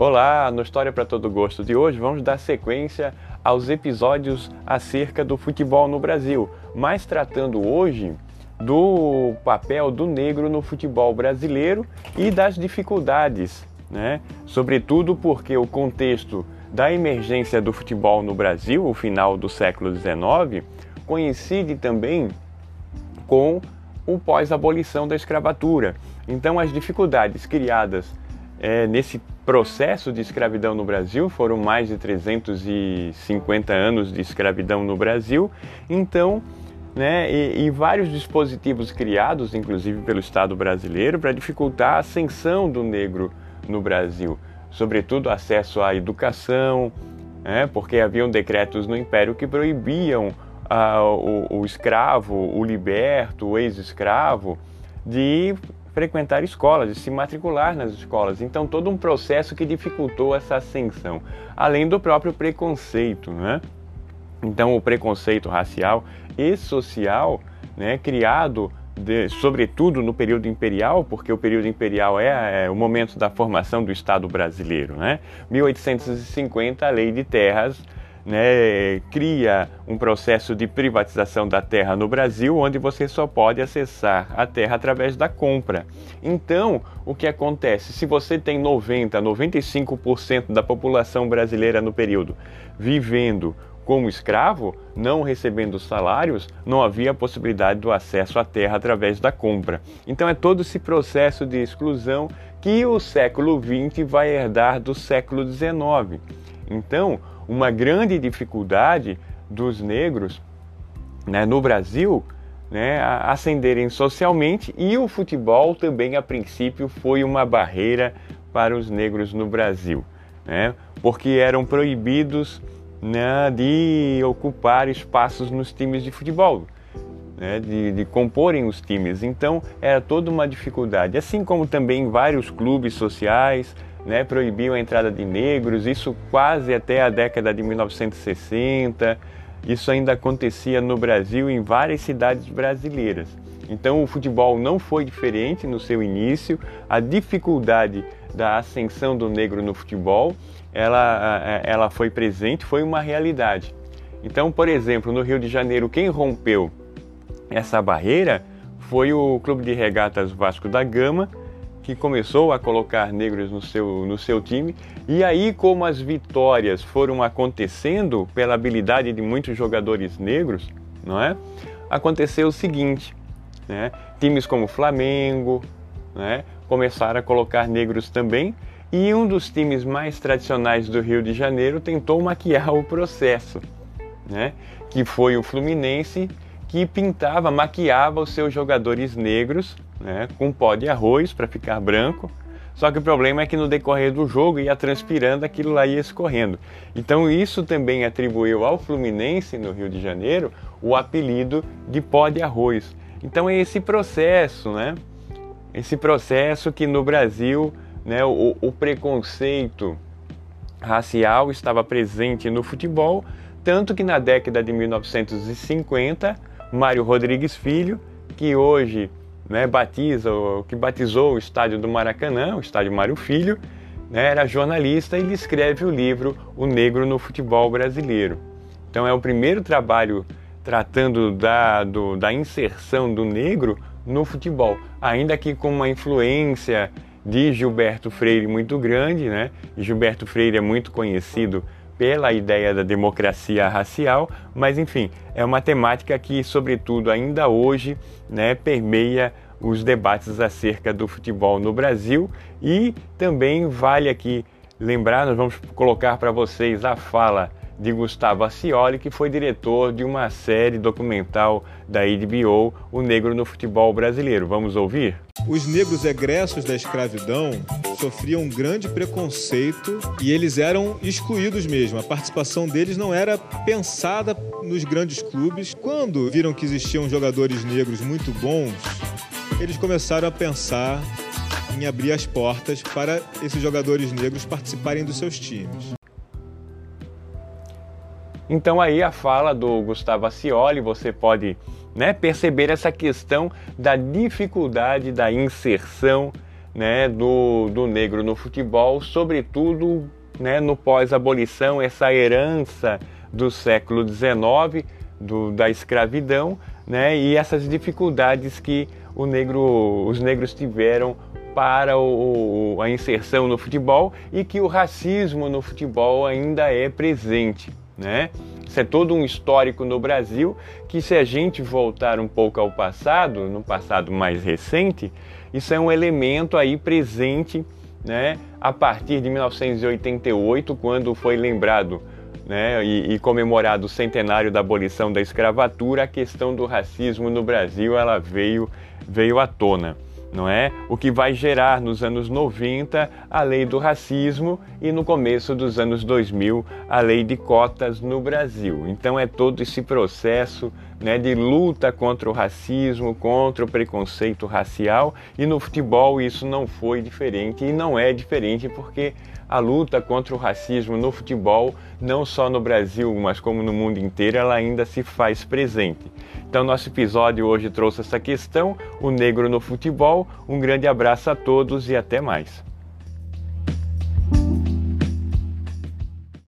Olá, no História para Todo Gosto de hoje vamos dar sequência aos episódios acerca do futebol no Brasil, mas tratando hoje do papel do negro no futebol brasileiro e das dificuldades, né? Sobretudo porque o contexto da emergência do futebol no Brasil, o final do século XIX, coincide também com o pós-abolição da escravatura. Então, as dificuldades criadas é, nesse processo de escravidão no Brasil, foram mais de 350 anos de escravidão no Brasil, então, né, e, e vários dispositivos criados, inclusive pelo Estado brasileiro, para dificultar a ascensão do negro no Brasil, sobretudo acesso à educação, né, porque haviam decretos no Império que proibiam ah, o, o escravo, o liberto, o ex-escravo, de frequentar escolas, de se matricular nas escolas. Então, todo um processo que dificultou essa ascensão, além do próprio preconceito, né? Então, o preconceito racial e social, né, criado de, sobretudo no período imperial, porque o período imperial é, é, o momento da formação do Estado brasileiro, né? 1850, a Lei de Terras né, cria um processo de privatização da terra no Brasil, onde você só pode acessar a terra através da compra. Então, o que acontece? Se você tem 90, 95% da população brasileira no período vivendo como escravo, não recebendo salários, não havia possibilidade do acesso à terra através da compra. Então é todo esse processo de exclusão que o século XX vai herdar do século XIX. Então, uma grande dificuldade dos negros né, no Brasil né, ascenderem socialmente e o futebol também, a princípio, foi uma barreira para os negros no Brasil, né, porque eram proibidos né, de ocupar espaços nos times de futebol. Né, de, de, comporem os times. Então era toda uma dificuldade. Assim como também vários clubes sociais, né, proibiam a entrada de negros, isso quase até a década de 1960. Isso ainda acontecia no Brasil em várias cidades brasileiras. Então o futebol não foi diferente no seu início. A dificuldade da ascensão do negro no futebol, ela, ela foi presente, foi uma realidade. Então, por exemplo, no Rio de Janeiro, quem rompeu essa barreira foi o Clube de Regatas Vasco da Gama, que começou a colocar negros no seu, no seu time. E aí, como as vitórias foram acontecendo pela habilidade de muitos jogadores negros, não é? Aconteceu o seguinte, né? Times como Flamengo, né? Começaram a colocar negros também. E um dos times mais tradicionais do Rio de Janeiro tentou maquiar o processo, né? Que foi o Fluminense, que pintava, maquiava os seus jogadores negros né, com pó de arroz para ficar branco. Só que o problema é que no decorrer do jogo ia transpirando, aquilo lá ia escorrendo. Então isso também atribuiu ao Fluminense no Rio de Janeiro o apelido de pó de arroz. Então é esse processo, né? Esse processo que no Brasil, né, o, o preconceito racial estava presente no futebol, tanto que na década de 1950, Mário Rodrigues Filho, que hoje né, batiza, o que batizou o estádio do Maracanã, o estádio Mário Filho, né, era jornalista e ele escreve o livro O Negro no Futebol Brasileiro. Então é o primeiro trabalho tratando da, do, da inserção do negro no futebol, ainda que com uma influência de Gilberto Freire muito grande, né? Gilberto Freire é muito conhecido pela ideia da democracia racial, mas enfim, é uma temática que, sobretudo ainda hoje, né, permeia os debates acerca do futebol no Brasil. E também vale aqui lembrar, nós vamos colocar para vocês a fala de Gustavo Ascioli, que foi diretor de uma série documental da HBO, O Negro no Futebol Brasileiro. Vamos ouvir? Os negros egressos da escravidão sofriam um grande preconceito e eles eram excluídos mesmo. A participação deles não era pensada nos grandes clubes. Quando viram que existiam jogadores negros muito bons, eles começaram a pensar em abrir as portas para esses jogadores negros participarem dos seus times. Então aí a fala do Gustavo Ascioli, você pode né, perceber essa questão da dificuldade da inserção né, do, do negro no futebol, sobretudo né, no pós-abolição, essa herança do século XIX, do, da escravidão, né, e essas dificuldades que o negro, os negros tiveram para o, a inserção no futebol e que o racismo no futebol ainda é presente. Né? Isso é todo um histórico no Brasil que, se a gente voltar um pouco ao passado, no passado mais recente, isso é um elemento aí presente né, a partir de 1988, quando foi lembrado né, e, e, comemorado o centenário da abolição da escravatura, a questão do racismo no Brasil ela veio, veio à tona não é? O que vai gerar nos anos 90 a lei do racismo e no começo dos anos 2000 a lei de cotas no Brasil. Então é todo esse processo né, de luta contra o racismo, contra o preconceito racial e no futebol isso não foi diferente e não é diferente porque a luta contra o racismo no futebol, não só no Brasil, mas como no mundo inteiro, ela ainda se faz presente. Então, nosso episódio hoje trouxe essa questão, o negro no futebol. Um grande abraço a todos e até mais.